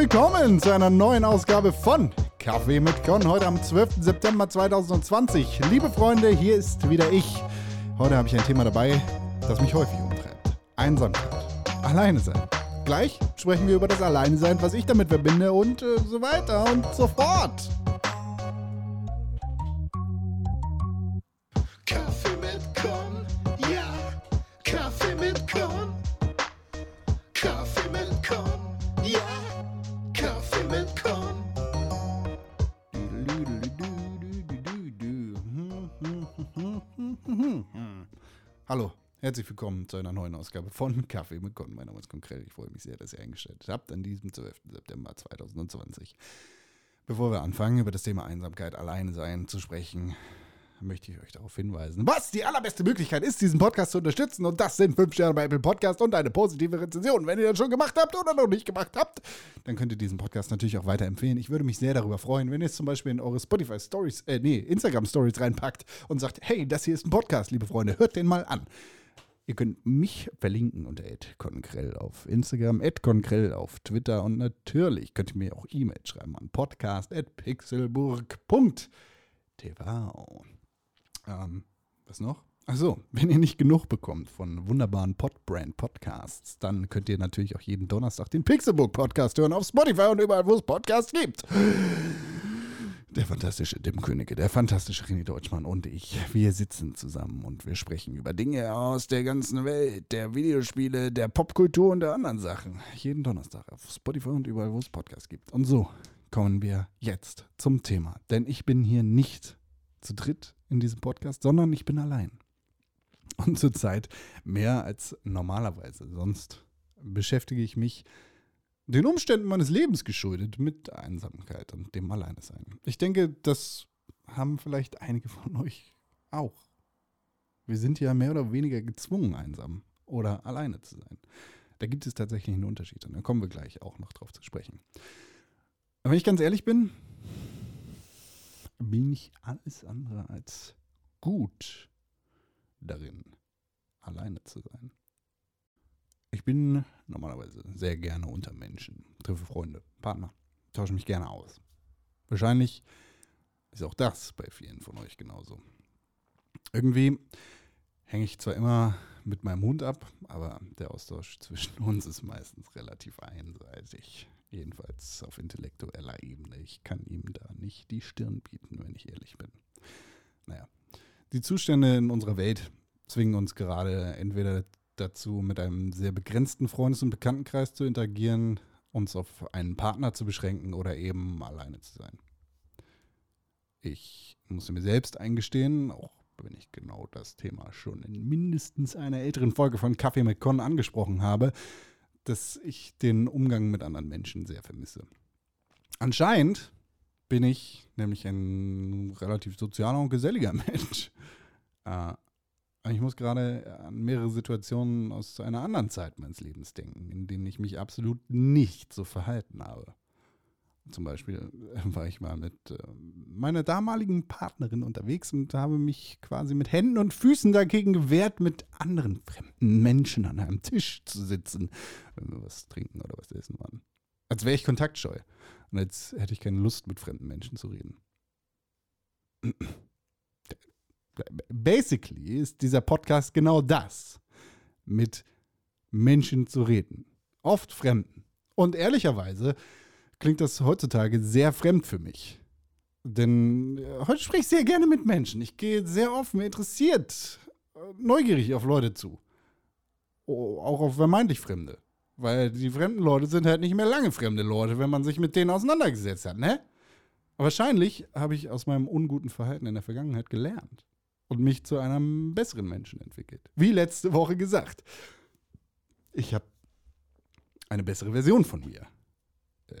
willkommen zu einer neuen Ausgabe von Kaffee mit Con. Heute am 12. September 2020. Liebe Freunde, hier ist wieder ich. Heute habe ich ein Thema dabei, das mich häufig umtreibt. Einsamkeit. Alleine sein. Gleich sprechen wir über das Alleinsein, was ich damit verbinde und äh, so weiter und so fort. Hallo, herzlich willkommen zu einer neuen Ausgabe von Kaffee mit Con. Mein Name ist Konkrell. Ich freue mich sehr, dass ihr eingestellt habt an diesem 12. September 2020. Bevor wir anfangen, über das Thema Einsamkeit, Alleine sein zu sprechen, möchte ich euch darauf hinweisen, was die allerbeste Möglichkeit ist, diesen Podcast zu unterstützen. Und das sind 5 Sterne bei Apple Podcast und eine positive Rezension. Wenn ihr das schon gemacht habt oder noch nicht gemacht habt, dann könnt ihr diesen Podcast natürlich auch weiterempfehlen. Ich würde mich sehr darüber freuen, wenn ihr es zum Beispiel in eure Spotify Stories, äh, nee, Instagram Stories reinpackt und sagt, hey, das hier ist ein Podcast, liebe Freunde, hört den mal an. Ihr könnt mich verlinken unter @conkrell auf Instagram, @conkrell auf Twitter und natürlich könnt ihr mir auch E-Mail schreiben an podcast@pixelburg.tv. Ähm, was noch? Achso, wenn ihr nicht genug bekommt von wunderbaren Podbrand Podcasts, dann könnt ihr natürlich auch jeden Donnerstag den Pixelbook Podcast hören auf Spotify und überall, wo es Podcasts gibt. Der fantastische Tim Königke, der fantastische René Deutschmann und ich, wir sitzen zusammen und wir sprechen über Dinge aus der ganzen Welt, der Videospiele, der Popkultur und der anderen Sachen. Jeden Donnerstag auf Spotify und überall, wo es Podcasts gibt. Und so kommen wir jetzt zum Thema. Denn ich bin hier nicht zu dritt in diesem Podcast, sondern ich bin allein. Und zurzeit mehr als normalerweise. Sonst beschäftige ich mich den Umständen meines Lebens geschuldet mit Einsamkeit und dem Alleinesein. Ich denke, das haben vielleicht einige von euch auch. Wir sind ja mehr oder weniger gezwungen, einsam oder alleine zu sein. Da gibt es tatsächlich einen Unterschied und da kommen wir gleich auch noch drauf zu sprechen. Aber wenn ich ganz ehrlich bin, bin ich alles andere als gut darin, alleine zu sein. Ich bin normalerweise sehr gerne unter Menschen, treffe Freunde, Partner, tausche mich gerne aus. Wahrscheinlich ist auch das bei vielen von euch genauso. Irgendwie hänge ich zwar immer mit meinem Hund ab, aber der Austausch zwischen uns ist meistens relativ einseitig. Jedenfalls auf intellektueller Ebene. Ich kann ihm da nicht die Stirn bieten, wenn ich ehrlich bin. Naja, die Zustände in unserer Welt zwingen uns gerade entweder dazu, mit einem sehr begrenzten Freundes- und Bekanntenkreis zu interagieren, uns auf einen Partner zu beschränken oder eben alleine zu sein. Ich muss mir selbst eingestehen, auch wenn ich genau das Thema schon in mindestens einer älteren Folge von Kaffee mit Con angesprochen habe, dass ich den Umgang mit anderen Menschen sehr vermisse. Anscheinend bin ich nämlich ein relativ sozialer und geselliger Mensch. Äh, ich muss gerade an mehrere Situationen aus einer anderen Zeit meines Lebens denken, in denen ich mich absolut nicht so verhalten habe. Zum Beispiel war ich mal mit äh, meiner damaligen Partnerin unterwegs und habe mich quasi mit Händen und Füßen dagegen gewehrt, mit anderen fremden Menschen an einem Tisch zu sitzen, wenn wir was trinken oder was essen waren. Als wäre ich kontaktscheu und als hätte ich keine Lust, mit fremden Menschen zu reden. Basically ist dieser Podcast genau das, mit Menschen zu reden. Oft Fremden. Und ehrlicherweise klingt das heutzutage sehr fremd für mich. Denn äh, heute spreche ich sehr gerne mit Menschen. Ich gehe sehr offen, interessiert, äh, neugierig auf Leute zu. Auch auf vermeintlich Fremde. Weil die fremden Leute sind halt nicht mehr lange fremde Leute, wenn man sich mit denen auseinandergesetzt hat, ne? Wahrscheinlich habe ich aus meinem unguten Verhalten in der Vergangenheit gelernt und mich zu einem besseren Menschen entwickelt. Wie letzte Woche gesagt. Ich habe eine bessere Version von mir äh,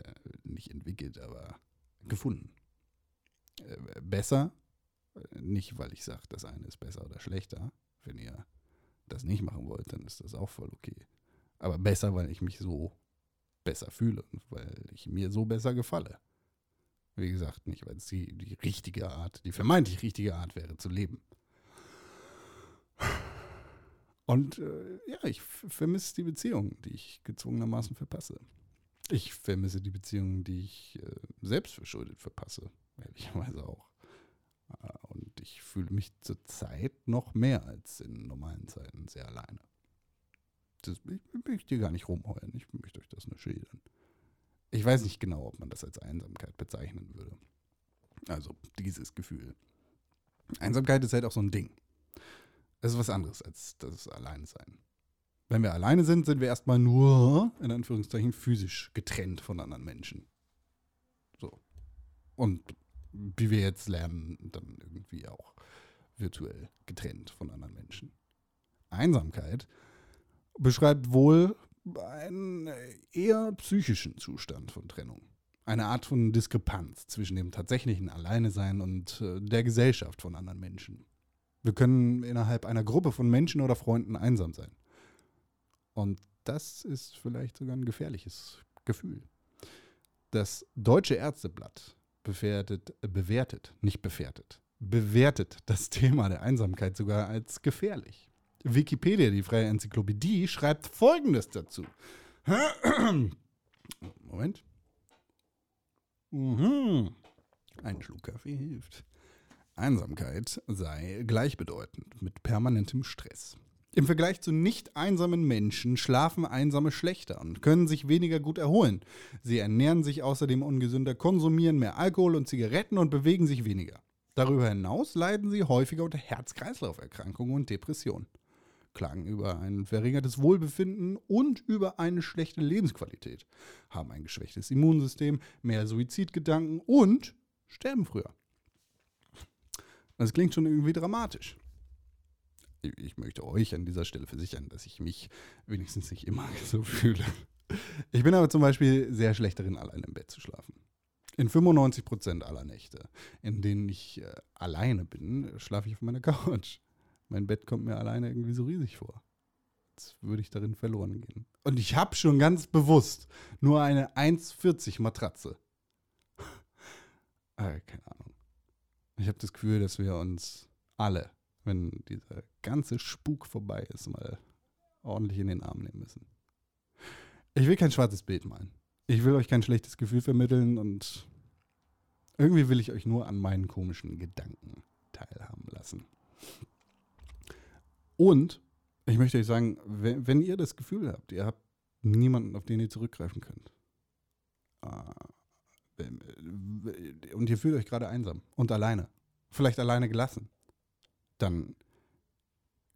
nicht entwickelt, aber gefunden. Äh, besser, nicht weil ich sage, das eine ist besser oder schlechter. Wenn ihr das nicht machen wollt, dann ist das auch voll okay. Aber besser, weil ich mich so besser fühle und weil ich mir so besser gefalle. Wie gesagt, nicht, weil es die, die richtige Art, die vermeintlich richtige Art wäre zu leben. Und äh, ja, ich vermisse die Beziehung, die ich gezwungenermaßen verpasse. Ich vermisse die Beziehungen, die ich äh, selbst verschuldet verpasse, ehrlicherweise auch. Äh, und ich fühle mich zurzeit noch mehr als in normalen Zeiten sehr alleine. Das, ich möchte hier gar nicht rumheulen, ich möchte euch das nur schildern. Ich weiß nicht genau, ob man das als Einsamkeit bezeichnen würde. Also dieses Gefühl. Einsamkeit ist halt auch so ein Ding. Das ist was anderes als das Alleinsein. Wenn wir alleine sind, sind wir erstmal nur, in Anführungszeichen, physisch getrennt von anderen Menschen. So. Und wie wir jetzt lernen, dann irgendwie auch virtuell getrennt von anderen Menschen. Einsamkeit beschreibt wohl einen eher psychischen Zustand von Trennung. Eine Art von Diskrepanz zwischen dem tatsächlichen Alleinesein und äh, der Gesellschaft von anderen Menschen. Wir können innerhalb einer Gruppe von Menschen oder Freunden einsam sein. Und das ist vielleicht sogar ein gefährliches Gefühl. Das Deutsche Ärzteblatt bewertet, bewertet, nicht bewertet, bewertet das Thema der Einsamkeit sogar als gefährlich. Wikipedia, die freie Enzyklopädie, schreibt Folgendes dazu. Moment. Mhm. Ein Schluck Kaffee hilft. Einsamkeit sei gleichbedeutend mit permanentem Stress. Im Vergleich zu nicht einsamen Menschen schlafen Einsame schlechter und können sich weniger gut erholen. Sie ernähren sich außerdem ungesünder, konsumieren mehr Alkohol und Zigaretten und bewegen sich weniger. Darüber hinaus leiden sie häufiger unter Herz-Kreislauf-Erkrankungen und Depressionen, klagen über ein verringertes Wohlbefinden und über eine schlechte Lebensqualität, haben ein geschwächtes Immunsystem, mehr Suizidgedanken und sterben früher. Das klingt schon irgendwie dramatisch ich möchte euch an dieser Stelle versichern, dass ich mich wenigstens nicht immer so fühle. Ich bin aber zum Beispiel sehr schlecht darin, allein im Bett zu schlafen. In 95 Prozent aller Nächte, in denen ich äh, alleine bin, schlafe ich auf meiner Couch. Mein Bett kommt mir alleine irgendwie so riesig vor. Als würde ich darin verloren gehen. Und ich habe schon ganz bewusst nur eine 1,40 Matratze. äh, keine Ahnung. Ich habe das Gefühl, dass wir uns alle wenn dieser ganze Spuk vorbei ist, mal ordentlich in den Arm nehmen müssen. Ich will kein schwarzes Bild malen. Ich will euch kein schlechtes Gefühl vermitteln und irgendwie will ich euch nur an meinen komischen Gedanken teilhaben lassen. Und ich möchte euch sagen, wenn, wenn ihr das Gefühl habt, ihr habt niemanden, auf den ihr zurückgreifen könnt, äh, und ihr fühlt euch gerade einsam und alleine, vielleicht alleine gelassen, dann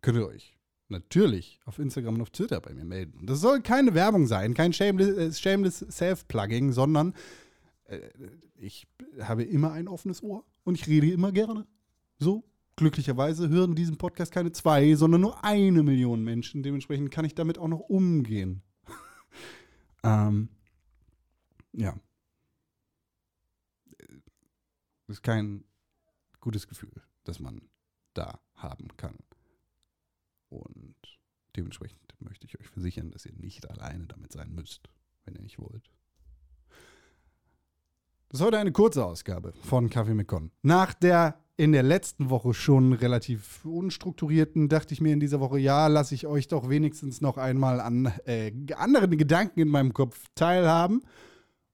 könnt ihr euch natürlich auf Instagram und auf Twitter bei mir melden. Das soll keine Werbung sein, kein shameless, äh, shameless Self-Plugging, sondern äh, ich habe immer ein offenes Ohr und ich rede immer gerne. So, glücklicherweise hören diesen Podcast keine zwei, sondern nur eine Million Menschen. Dementsprechend kann ich damit auch noch umgehen. ähm, ja. Das ist kein gutes Gefühl, dass man da haben kann. Und dementsprechend möchte ich euch versichern, dass ihr nicht alleine damit sein müsst, wenn ihr nicht wollt. Das ist heute eine kurze Ausgabe von Kaffee mit Con. Nach der in der letzten Woche schon relativ unstrukturierten, dachte ich mir in dieser Woche, ja, lasse ich euch doch wenigstens noch einmal an äh, anderen Gedanken in meinem Kopf teilhaben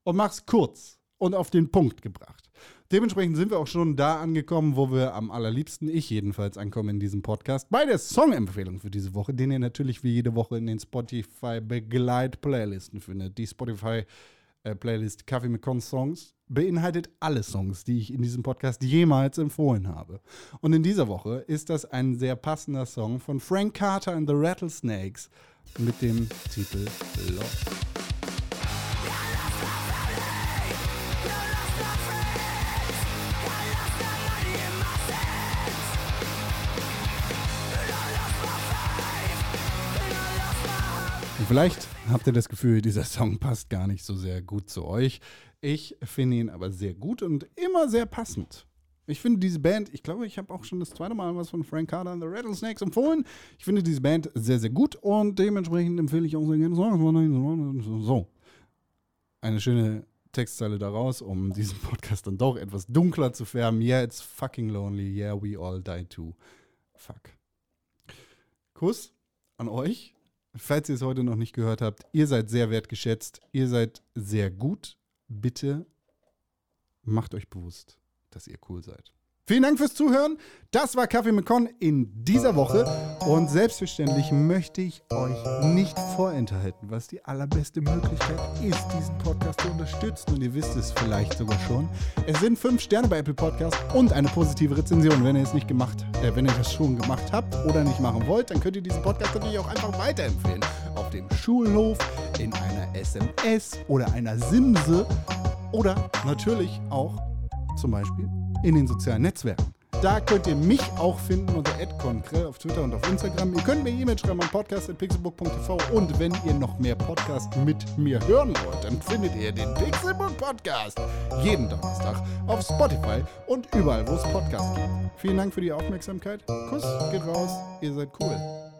und mach's kurz und auf den Punkt gebracht. Dementsprechend sind wir auch schon da angekommen, wo wir am allerliebsten, ich jedenfalls, ankommen in diesem Podcast, bei der Song-Empfehlung für diese Woche, den ihr natürlich wie jede Woche in den Spotify-Begleit-Playlisten findet. Die Spotify-Playlist Kaffee mit Con Songs beinhaltet alle Songs, die ich in diesem Podcast jemals empfohlen habe. Und in dieser Woche ist das ein sehr passender Song von Frank Carter and the Rattlesnakes mit dem Titel Love. Vielleicht habt ihr das Gefühl, dieser Song passt gar nicht so sehr gut zu euch. Ich finde ihn aber sehr gut und immer sehr passend. Ich finde diese Band, ich glaube, ich habe auch schon das zweite Mal was von Frank Carter and the Rattlesnakes empfohlen. Ich finde diese Band sehr, sehr gut und dementsprechend empfehle ich auch sehr gerne Songs. So. Eine schöne Textzeile daraus, um diesen Podcast dann doch etwas dunkler zu färben. Yeah, it's fucking lonely. Yeah, we all die too. Fuck. Kuss an euch falls ihr es heute noch nicht gehört habt, ihr seid sehr wertgeschätzt, ihr seid sehr gut. Bitte macht euch bewusst, dass ihr cool seid. Vielen Dank fürs Zuhören. Das war Kaffee mit Con in dieser Woche. Und selbstverständlich möchte ich euch nicht vorenthalten, was die allerbeste Möglichkeit ist, diesen Podcast zu unterstützen. Und ihr wisst es vielleicht sogar schon. Es sind fünf Sterne bei Apple Podcast und eine positive Rezension. Wenn ihr es nicht gemacht, äh, wenn ihr das schon gemacht habt oder nicht machen wollt, dann könnt ihr diesen Podcast natürlich auch einfach weiterempfehlen. Auf dem Schulhof, in einer SMS oder einer Simse oder natürlich auch zum Beispiel in den sozialen Netzwerken. Da könnt ihr mich auch finden unter @konkrell auf Twitter und auf Instagram. Ihr könnt mir E-Mail schreiben an podcast.pixelbook.tv und wenn ihr noch mehr Podcast mit mir hören wollt, dann findet ihr den Pixelbook Podcast jeden Donnerstag auf Spotify und überall, wo es Podcasts gibt. Vielen Dank für die Aufmerksamkeit. Kuss geht raus. Ihr seid cool.